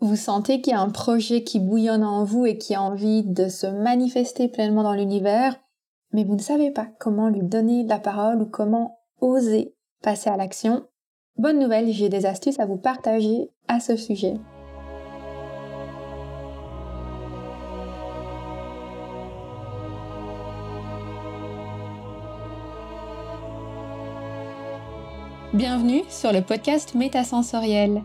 Vous sentez qu'il y a un projet qui bouillonne en vous et qui a envie de se manifester pleinement dans l'univers, mais vous ne savez pas comment lui donner la parole ou comment oser passer à l'action. Bonne nouvelle, j'ai des astuces à vous partager à ce sujet. Bienvenue sur le podcast Métasensoriel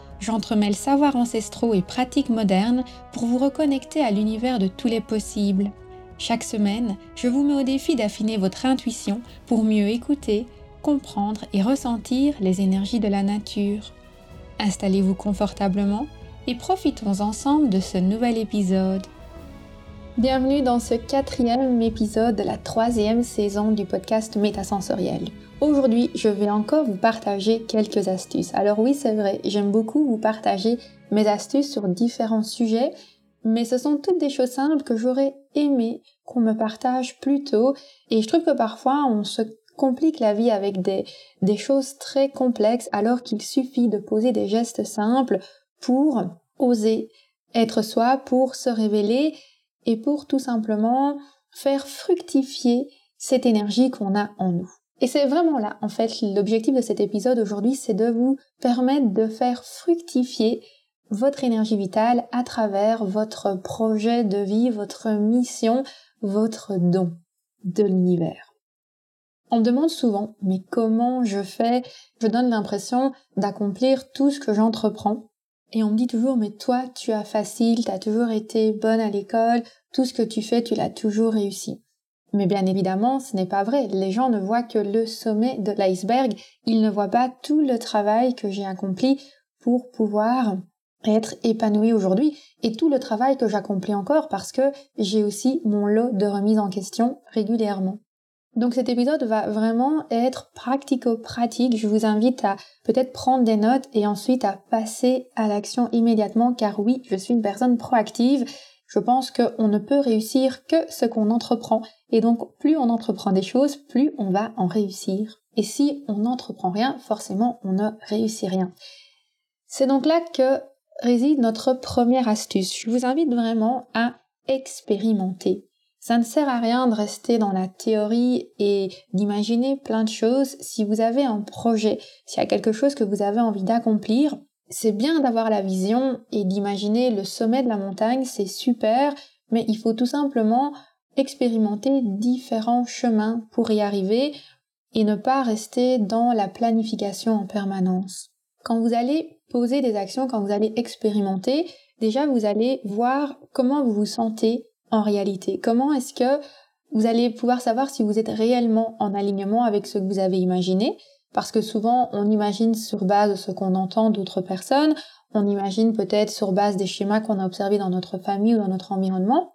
j'entremêle savoirs ancestraux et pratiques modernes pour vous reconnecter à l'univers de tous les possibles. Chaque semaine, je vous mets au défi d'affiner votre intuition pour mieux écouter, comprendre et ressentir les énergies de la nature. Installez-vous confortablement et profitons ensemble de ce nouvel épisode. Bienvenue dans ce quatrième épisode de la troisième saison du podcast Métasensoriel. Aujourd'hui, je vais encore vous partager quelques astuces. Alors oui, c'est vrai, j'aime beaucoup vous partager mes astuces sur différents sujets, mais ce sont toutes des choses simples que j'aurais aimé qu'on me partage plus tôt. Et je trouve que parfois, on se complique la vie avec des, des choses très complexes alors qu'il suffit de poser des gestes simples pour oser être soi, pour se révéler et pour tout simplement faire fructifier cette énergie qu'on a en nous. Et c'est vraiment là, en fait, l'objectif de cet épisode aujourd'hui, c'est de vous permettre de faire fructifier votre énergie vitale à travers votre projet de vie, votre mission, votre don de l'univers. On me demande souvent, mais comment je fais? Je donne l'impression d'accomplir tout ce que j'entreprends. Et on me dit toujours, mais toi, tu as facile, tu as toujours été bonne à l'école, tout ce que tu fais, tu l'as toujours réussi. Mais bien évidemment, ce n'est pas vrai. Les gens ne voient que le sommet de l'iceberg. Ils ne voient pas tout le travail que j'ai accompli pour pouvoir être épanoui aujourd'hui et tout le travail que j'accomplis encore parce que j'ai aussi mon lot de remise en question régulièrement. Donc cet épisode va vraiment être pratico-pratique. Je vous invite à peut-être prendre des notes et ensuite à passer à l'action immédiatement car oui, je suis une personne proactive. Je pense qu'on ne peut réussir que ce qu'on entreprend. Et donc, plus on entreprend des choses, plus on va en réussir. Et si on n'entreprend rien, forcément, on ne réussit rien. C'est donc là que réside notre première astuce. Je vous invite vraiment à expérimenter. Ça ne sert à rien de rester dans la théorie et d'imaginer plein de choses. Si vous avez un projet, s'il y a quelque chose que vous avez envie d'accomplir, c'est bien d'avoir la vision et d'imaginer le sommet de la montagne, c'est super, mais il faut tout simplement expérimenter différents chemins pour y arriver et ne pas rester dans la planification en permanence. Quand vous allez poser des actions, quand vous allez expérimenter, déjà vous allez voir comment vous vous sentez en réalité. Comment est-ce que vous allez pouvoir savoir si vous êtes réellement en alignement avec ce que vous avez imaginé? Parce que souvent, on imagine sur base de ce qu'on entend d'autres personnes, on imagine peut-être sur base des schémas qu'on a observés dans notre famille ou dans notre environnement.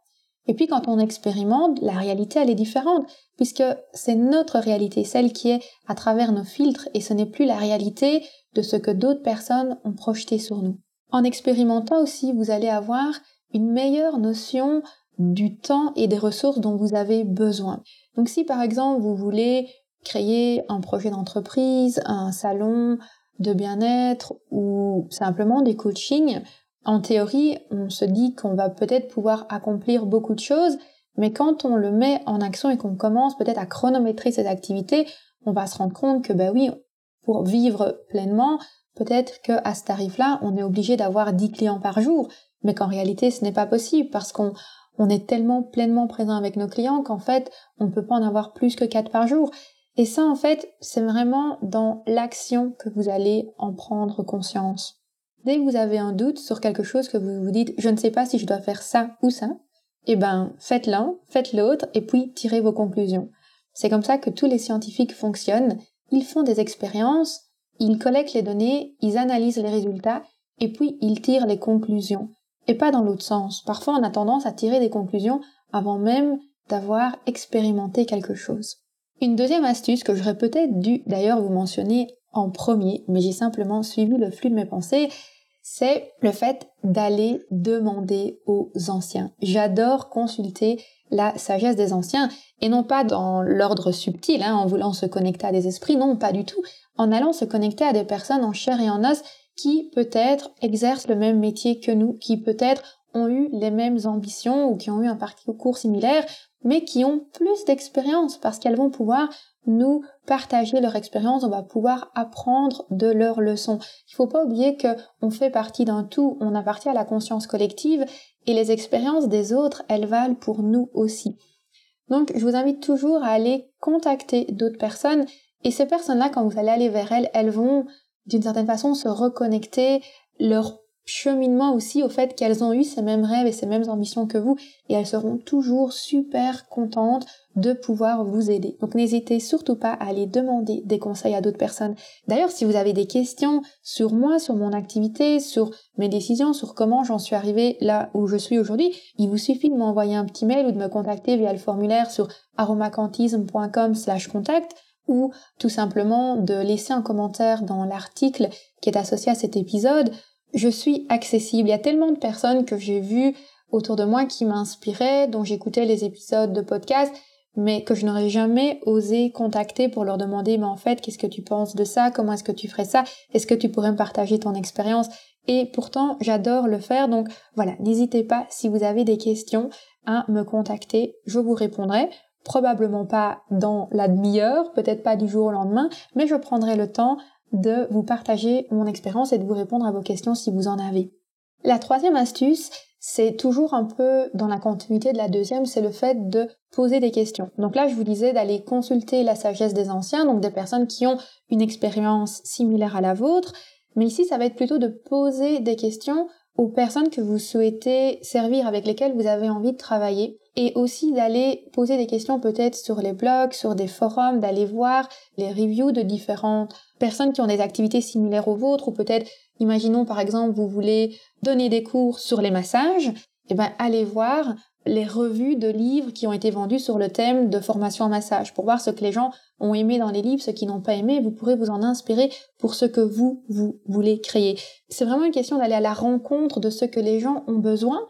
Et puis quand on expérimente, la réalité, elle est différente, puisque c'est notre réalité, celle qui est à travers nos filtres, et ce n'est plus la réalité de ce que d'autres personnes ont projeté sur nous. En expérimentant aussi, vous allez avoir une meilleure notion du temps et des ressources dont vous avez besoin. Donc si par exemple vous voulez créer un projet d'entreprise, un salon de bien-être ou simplement des coachings, en théorie, on se dit qu'on va peut-être pouvoir accomplir beaucoup de choses, mais quand on le met en action et qu'on commence peut-être à chronométrer ces activités, on va se rendre compte que bah oui, pour vivre pleinement, peut-être qu'à ce tarif-là, on est obligé d'avoir 10 clients par jour, mais qu'en réalité, ce n'est pas possible parce qu'on on est tellement pleinement présent avec nos clients qu'en fait, on ne peut pas en avoir plus que 4 par jour. Et ça, en fait, c'est vraiment dans l'action que vous allez en prendre conscience. Dès que vous avez un doute sur quelque chose que vous vous dites, je ne sais pas si je dois faire ça ou ça, eh ben, faites l'un, faites l'autre, et puis tirez vos conclusions. C'est comme ça que tous les scientifiques fonctionnent. Ils font des expériences, ils collectent les données, ils analysent les résultats, et puis ils tirent les conclusions. et pas dans l'autre sens. Parfois, on a tendance à tirer des conclusions avant même d'avoir expérimenté quelque chose. Une deuxième astuce que j'aurais peut-être dû d'ailleurs vous mentionner en premier, mais j'ai simplement suivi le flux de mes pensées, c'est le fait d'aller demander aux anciens. J'adore consulter la sagesse des anciens, et non pas dans l'ordre subtil, hein, en voulant se connecter à des esprits, non, pas du tout, en allant se connecter à des personnes en chair et en os qui peut-être exercent le même métier que nous, qui peut-être ont eu les mêmes ambitions ou qui ont eu un parcours similaire, mais qui ont plus d'expérience parce qu'elles vont pouvoir nous partager leur expérience, on va pouvoir apprendre de leurs leçons. Il faut pas oublier que on fait partie d'un tout, on appartient à la conscience collective et les expériences des autres, elles valent pour nous aussi. Donc, je vous invite toujours à aller contacter d'autres personnes et ces personnes-là, quand vous allez aller vers elles, elles vont d'une certaine façon se reconnecter leur cheminement aussi au fait qu'elles ont eu ces mêmes rêves et ces mêmes ambitions que vous et elles seront toujours super contentes de pouvoir vous aider. Donc n'hésitez surtout pas à aller demander des conseils à d'autres personnes. D'ailleurs, si vous avez des questions sur moi, sur mon activité, sur mes décisions, sur comment j'en suis arrivée là où je suis aujourd'hui, il vous suffit de m'envoyer un petit mail ou de me contacter via le formulaire sur aromacantisme.com slash contact ou tout simplement de laisser un commentaire dans l'article qui est associé à cet épisode je suis accessible. Il y a tellement de personnes que j'ai vues autour de moi qui m'inspiraient, dont j'écoutais les épisodes de podcast, mais que je n'aurais jamais osé contacter pour leur demander, mais en fait, qu'est-ce que tu penses de ça? Comment est-ce que tu ferais ça? Est-ce que tu pourrais me partager ton expérience? Et pourtant, j'adore le faire. Donc voilà, n'hésitez pas, si vous avez des questions, à me contacter. Je vous répondrai. Probablement pas dans la demi-heure, peut-être pas du jour au lendemain, mais je prendrai le temps de vous partager mon expérience et de vous répondre à vos questions si vous en avez. La troisième astuce, c'est toujours un peu dans la continuité de la deuxième, c'est le fait de poser des questions. Donc là, je vous disais d'aller consulter la sagesse des anciens, donc des personnes qui ont une expérience similaire à la vôtre, mais ici, ça va être plutôt de poser des questions aux personnes que vous souhaitez servir, avec lesquelles vous avez envie de travailler, et aussi d'aller poser des questions peut-être sur les blogs, sur des forums, d'aller voir les reviews de différentes personnes qui ont des activités similaires aux vôtres, ou peut-être, imaginons par exemple, vous voulez donner des cours sur les massages, et eh ben allez voir les revues de livres qui ont été vendus sur le thème de formation en massage. Pour voir ce que les gens ont aimé dans les livres, ce qu'ils n'ont pas aimé, vous pourrez vous en inspirer pour ce que vous, vous voulez créer. C'est vraiment une question d'aller à la rencontre de ce que les gens ont besoin,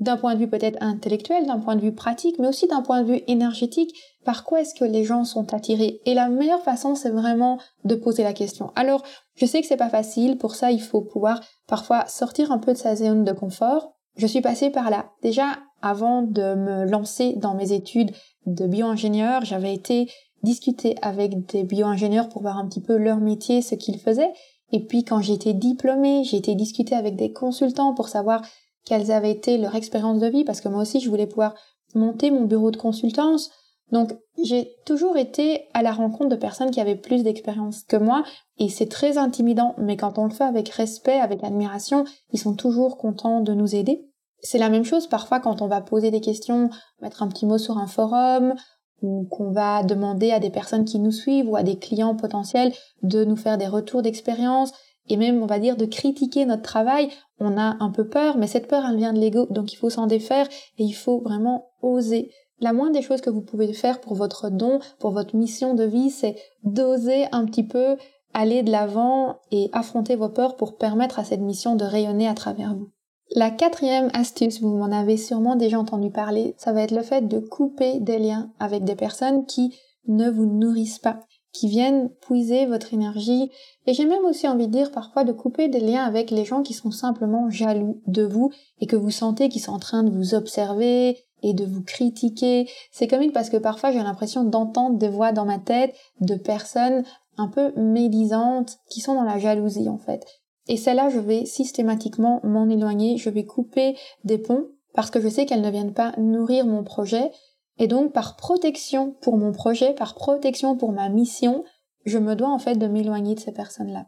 d'un point de vue peut-être intellectuel, d'un point de vue pratique, mais aussi d'un point de vue énergétique, par quoi est-ce que les gens sont attirés? Et la meilleure façon, c'est vraiment de poser la question. Alors, je sais que c'est pas facile, pour ça, il faut pouvoir parfois sortir un peu de sa zone de confort. Je suis passée par là. Déjà, avant de me lancer dans mes études de bioingénieur, j'avais été discuter avec des bioingénieurs pour voir un petit peu leur métier, ce qu'ils faisaient. Et puis quand été diplômée, j'ai été discuter avec des consultants pour savoir quelles avaient été leur expérience de vie, parce que moi aussi je voulais pouvoir monter mon bureau de consultance. Donc j'ai toujours été à la rencontre de personnes qui avaient plus d'expérience que moi, et c'est très intimidant, mais quand on le fait avec respect, avec admiration, ils sont toujours contents de nous aider. C'est la même chose parfois quand on va poser des questions, mettre un petit mot sur un forum, ou qu'on va demander à des personnes qui nous suivent ou à des clients potentiels de nous faire des retours d'expérience et même on va dire de critiquer notre travail, on a un peu peur, mais cette peur elle vient de l'ego, donc il faut s'en défaire et il faut vraiment oser. La moindre des choses que vous pouvez faire pour votre don, pour votre mission de vie, c'est d'oser un petit peu aller de l'avant et affronter vos peurs pour permettre à cette mission de rayonner à travers vous. La quatrième astuce, vous m'en avez sûrement déjà entendu parler, ça va être le fait de couper des liens avec des personnes qui ne vous nourrissent pas, qui viennent puiser votre énergie. Et j'ai même aussi envie de dire parfois de couper des liens avec les gens qui sont simplement jaloux de vous et que vous sentez qu'ils sont en train de vous observer et de vous critiquer. C'est comique parce que parfois j'ai l'impression d'entendre des voix dans ma tête de personnes un peu médisantes qui sont dans la jalousie en fait. Et celle-là, je vais systématiquement m'en éloigner, je vais couper des ponts parce que je sais qu'elles ne viennent pas nourrir mon projet. Et donc, par protection pour mon projet, par protection pour ma mission, je me dois en fait de m'éloigner de ces personnes-là.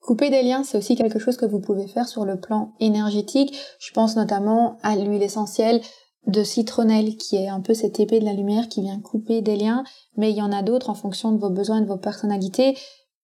Couper des liens, c'est aussi quelque chose que vous pouvez faire sur le plan énergétique. Je pense notamment à l'huile essentielle de citronnelle qui est un peu cette épée de la lumière qui vient couper des liens, mais il y en a d'autres en fonction de vos besoins, de vos personnalités.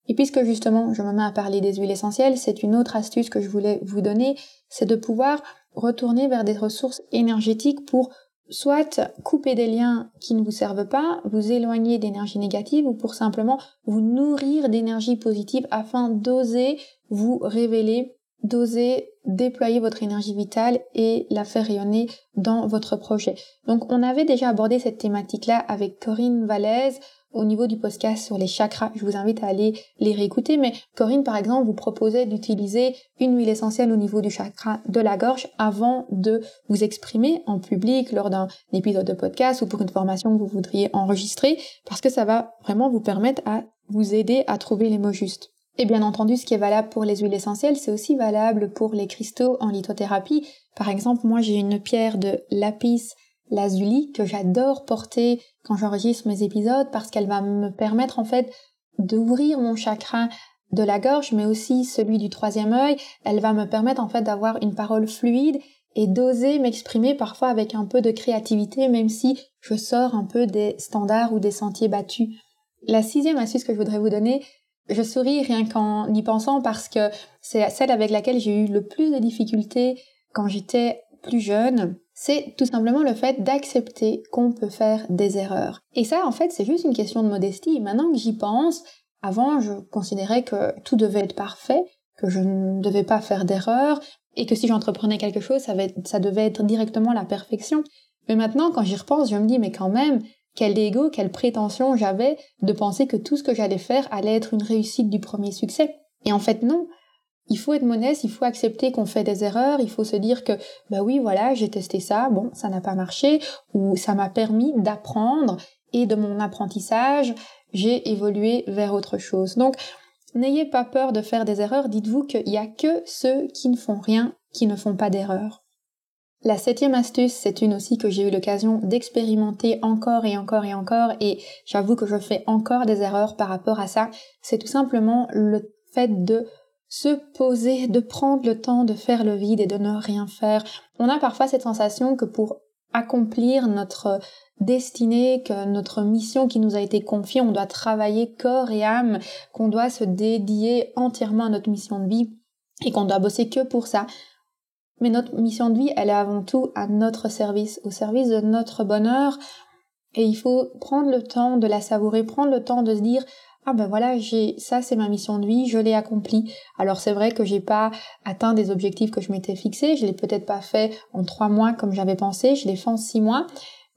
Et puisque justement je me mets à parler des huiles essentielles, c'est une autre astuce que je voulais vous donner, c'est de pouvoir retourner vers des ressources énergétiques pour soit couper des liens qui ne vous servent pas, vous éloigner d'énergie négative ou pour simplement vous nourrir d'énergie positive afin d'oser vous révéler, d'oser déployer votre énergie vitale et la faire rayonner dans votre projet. Donc on avait déjà abordé cette thématique-là avec Corinne Valaise au niveau du podcast sur les chakras. Je vous invite à aller les réécouter. Mais Corinne, par exemple, vous proposait d'utiliser une huile essentielle au niveau du chakra de la gorge avant de vous exprimer en public lors d'un épisode de podcast ou pour une formation que vous voudriez enregistrer parce que ça va vraiment vous permettre à vous aider à trouver les mots justes. Et bien entendu, ce qui est valable pour les huiles essentielles, c'est aussi valable pour les cristaux en lithothérapie. Par exemple, moi j'ai une pierre de lapis lazuli que j'adore porter quand j'enregistre mes épisodes parce qu'elle va me permettre en fait d'ouvrir mon chakra de la gorge mais aussi celui du troisième œil. Elle va me permettre en fait d'avoir une parole fluide et d'oser m'exprimer parfois avec un peu de créativité même si je sors un peu des standards ou des sentiers battus. La sixième astuce que je voudrais vous donner, je souris rien qu'en y pensant parce que c'est celle avec laquelle j'ai eu le plus de difficultés quand j'étais plus jeune c'est tout simplement le fait d'accepter qu'on peut faire des erreurs. Et ça, en fait, c'est juste une question de modestie. Maintenant que j'y pense, avant, je considérais que tout devait être parfait, que je ne devais pas faire d'erreurs, et que si j'entreprenais quelque chose, ça, devait être directement la perfection. Mais maintenant, quand j'y repense, je me dis, mais quand même, quel ego, quelle prétention j'avais de penser que tout ce que j'allais faire allait être une réussite du premier succès. Et en fait, non. Il faut être modeste, il faut accepter qu'on fait des erreurs, il faut se dire que bah oui voilà j'ai testé ça, bon ça n'a pas marché ou ça m'a permis d'apprendre et de mon apprentissage j'ai évolué vers autre chose. Donc n'ayez pas peur de faire des erreurs, dites-vous qu'il n'y a que ceux qui ne font rien qui ne font pas d'erreurs. La septième astuce, c'est une aussi que j'ai eu l'occasion d'expérimenter encore et encore et encore, et j'avoue que je fais encore des erreurs par rapport à ça, c'est tout simplement le fait de se poser, de prendre le temps de faire le vide et de ne rien faire. On a parfois cette sensation que pour accomplir notre destinée, que notre mission qui nous a été confiée, on doit travailler corps et âme, qu'on doit se dédier entièrement à notre mission de vie et qu'on doit bosser que pour ça. Mais notre mission de vie, elle est avant tout à notre service, au service de notre bonheur. Et il faut prendre le temps de la savourer, prendre le temps de se dire ah ben voilà, j'ai ça c'est ma mission de vie, je l'ai accomplie. Alors c'est vrai que j'ai pas atteint des objectifs que je m'étais fixés, je l'ai peut-être pas fait en trois mois comme j'avais pensé, je l'ai fait en six mois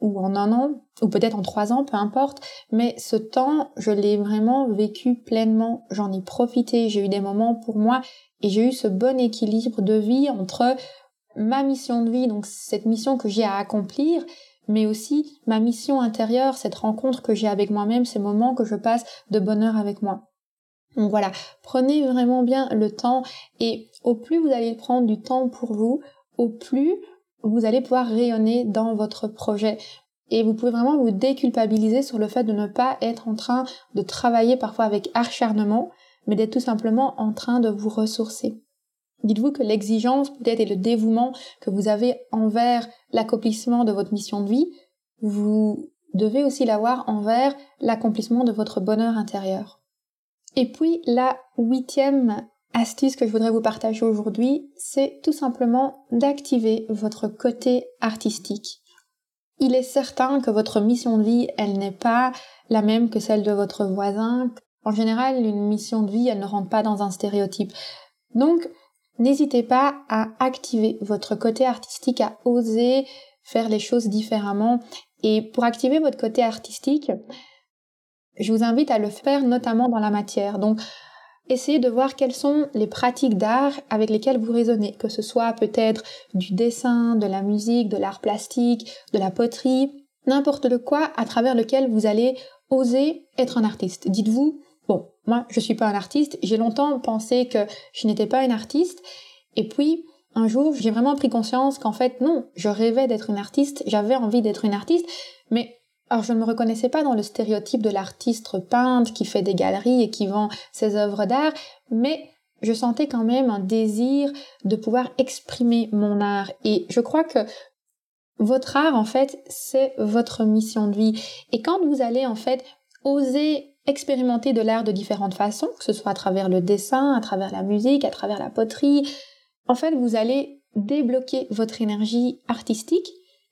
ou en un an ou peut-être en trois ans, peu importe. Mais ce temps, je l'ai vraiment vécu pleinement, j'en ai profité, j'ai eu des moments pour moi et j'ai eu ce bon équilibre de vie entre ma mission de vie, donc cette mission que j'ai à accomplir, mais aussi ma mission intérieure, cette rencontre que j'ai avec moi-même, ces moments que je passe de bonheur avec moi. Donc voilà, prenez vraiment bien le temps et au plus vous allez prendre du temps pour vous, au plus vous allez pouvoir rayonner dans votre projet. Et vous pouvez vraiment vous déculpabiliser sur le fait de ne pas être en train de travailler parfois avec acharnement, mais d'être tout simplement en train de vous ressourcer. Dites-vous que l'exigence peut-être et le dévouement que vous avez envers l'accomplissement de votre mission de vie, vous devez aussi l'avoir envers l'accomplissement de votre bonheur intérieur. Et puis la huitième astuce que je voudrais vous partager aujourd'hui, c'est tout simplement d'activer votre côté artistique. Il est certain que votre mission de vie, elle n'est pas la même que celle de votre voisin. En général, une mission de vie, elle ne rentre pas dans un stéréotype. Donc, N'hésitez pas à activer votre côté artistique, à oser faire les choses différemment. Et pour activer votre côté artistique, je vous invite à le faire notamment dans la matière. Donc, essayez de voir quelles sont les pratiques d'art avec lesquelles vous raisonnez, que ce soit peut-être du dessin, de la musique, de l'art plastique, de la poterie, n'importe le quoi à travers lequel vous allez oser être un artiste. Dites-vous, Bon, moi, je suis pas un artiste. J'ai longtemps pensé que je n'étais pas une artiste. Et puis, un jour, j'ai vraiment pris conscience qu'en fait, non, je rêvais d'être une artiste. J'avais envie d'être une artiste. Mais, alors, je ne me reconnaissais pas dans le stéréotype de l'artiste peintre qui fait des galeries et qui vend ses œuvres d'art. Mais, je sentais quand même un désir de pouvoir exprimer mon art. Et je crois que votre art, en fait, c'est votre mission de vie. Et quand vous allez, en fait, oser expérimenter de l'art de différentes façons, que ce soit à travers le dessin, à travers la musique, à travers la poterie. En fait, vous allez débloquer votre énergie artistique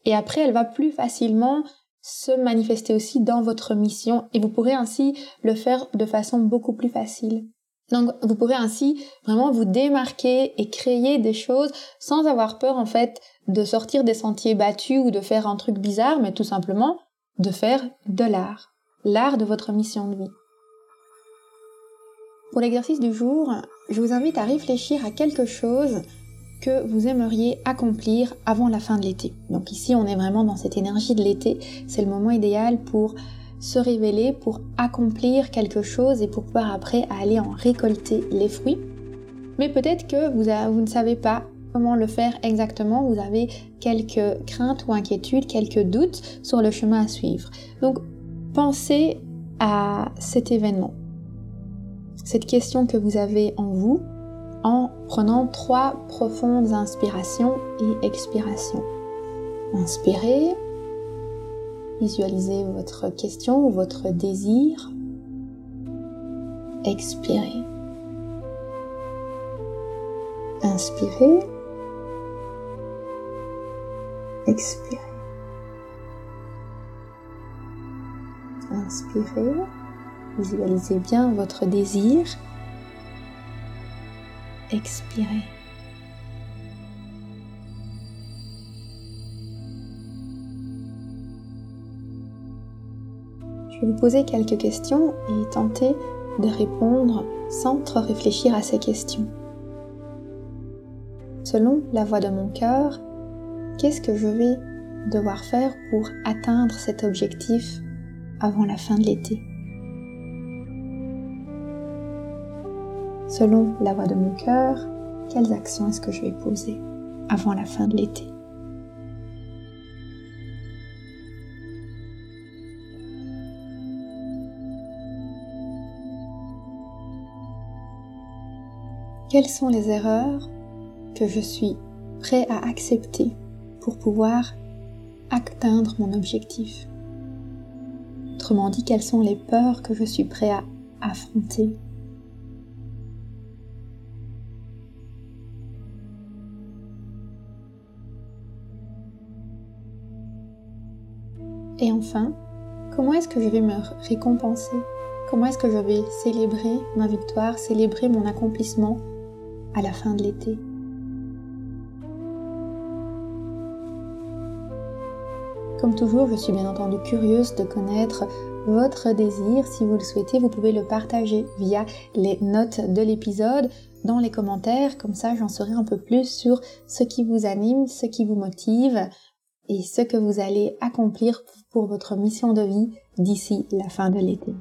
et après elle va plus facilement se manifester aussi dans votre mission et vous pourrez ainsi le faire de façon beaucoup plus facile. Donc vous pourrez ainsi vraiment vous démarquer et créer des choses sans avoir peur en fait de sortir des sentiers battus ou de faire un truc bizarre, mais tout simplement de faire de l'art, l'art de votre mission de vie. Pour l'exercice du jour, je vous invite à réfléchir à quelque chose que vous aimeriez accomplir avant la fin de l'été. Donc ici, on est vraiment dans cette énergie de l'été. C'est le moment idéal pour se révéler, pour accomplir quelque chose et pour pouvoir après aller en récolter les fruits. Mais peut-être que vous, ne savez pas comment le faire exactement, vous avez quelques craintes ou inquiétudes, quelques doutes sur le chemin à suivre. Pensez à cet événement, cette question que vous avez en vous, en prenant trois profondes inspirations et expirations. Inspirez, visualisez votre question ou votre désir. Expirez. Inspirez. Expirez. Inspirez. Visualisez bien votre désir expirez. Je vais vous poser quelques questions et tenter de répondre sans trop réfléchir à ces questions. Selon la voix de mon cœur, qu'est-ce que je vais devoir faire pour atteindre cet objectif? Avant la fin de l'été selon la voix de mon cœur, quelles actions est-ce que je vais poser avant la fin de l'été? Quelles sont les erreurs que je suis prêt à accepter pour pouvoir atteindre mon objectif? Autrement dit, quelles sont les peurs que je suis prêt à affronter. Et enfin, comment est-ce que je vais me récompenser? Comment est-ce que je vais célébrer ma victoire, célébrer mon accomplissement à la fin de l'été? Comme toujours, je suis bien entendu curieuse de connaître votre désir. Si vous le souhaitez, vous pouvez le partager via les notes de l'épisode dans les commentaires. Comme ça, j'en saurai un peu plus sur ce qui vous anime, ce qui vous motive et ce que vous allez accomplir pour votre mission de vie d'ici la fin de l'été.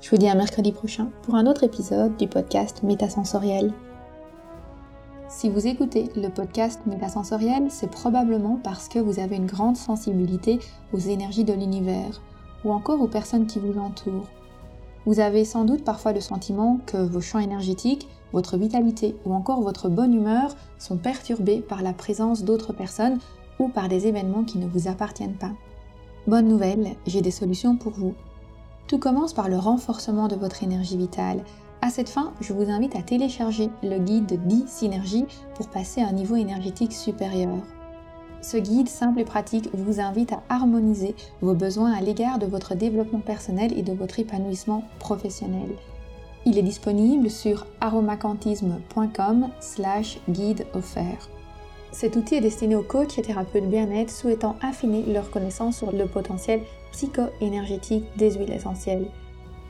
Je vous dis à mercredi prochain pour un autre épisode du podcast Métasensoriel. Si vous écoutez le podcast Métasensoriel, c'est probablement parce que vous avez une grande sensibilité aux énergies de l'univers ou encore aux personnes qui vous entourent. Vous avez sans doute parfois le sentiment que vos champs énergétiques, votre vitalité ou encore votre bonne humeur sont perturbés par la présence d'autres personnes ou par des événements qui ne vous appartiennent pas. Bonne nouvelle, j'ai des solutions pour vous. Tout commence par le renforcement de votre énergie vitale. À cette fin, je vous invite à télécharger le guide 10 synergies pour passer à un niveau énergétique supérieur. Ce guide simple et pratique vous invite à harmoniser vos besoins à l'égard de votre développement personnel et de votre épanouissement professionnel. Il est disponible sur aromacantisme.com slash guide offert. Cet outil est destiné aux coachs et thérapeutes bien-être souhaitant affiner leur connaissance sur le potentiel psycho-énergétique des huiles essentielles.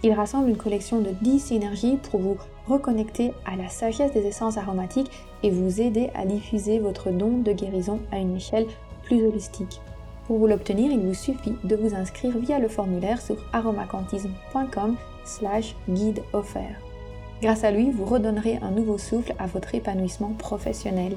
Il rassemble une collection de 10 synergies pour vous reconnecter à la sagesse des essences aromatiques et vous aider à diffuser votre don de guérison à une échelle plus holistique. Pour vous l'obtenir, il vous suffit de vous inscrire via le formulaire sur aromacantisme.com slash guide offert. Grâce à lui, vous redonnerez un nouveau souffle à votre épanouissement professionnel.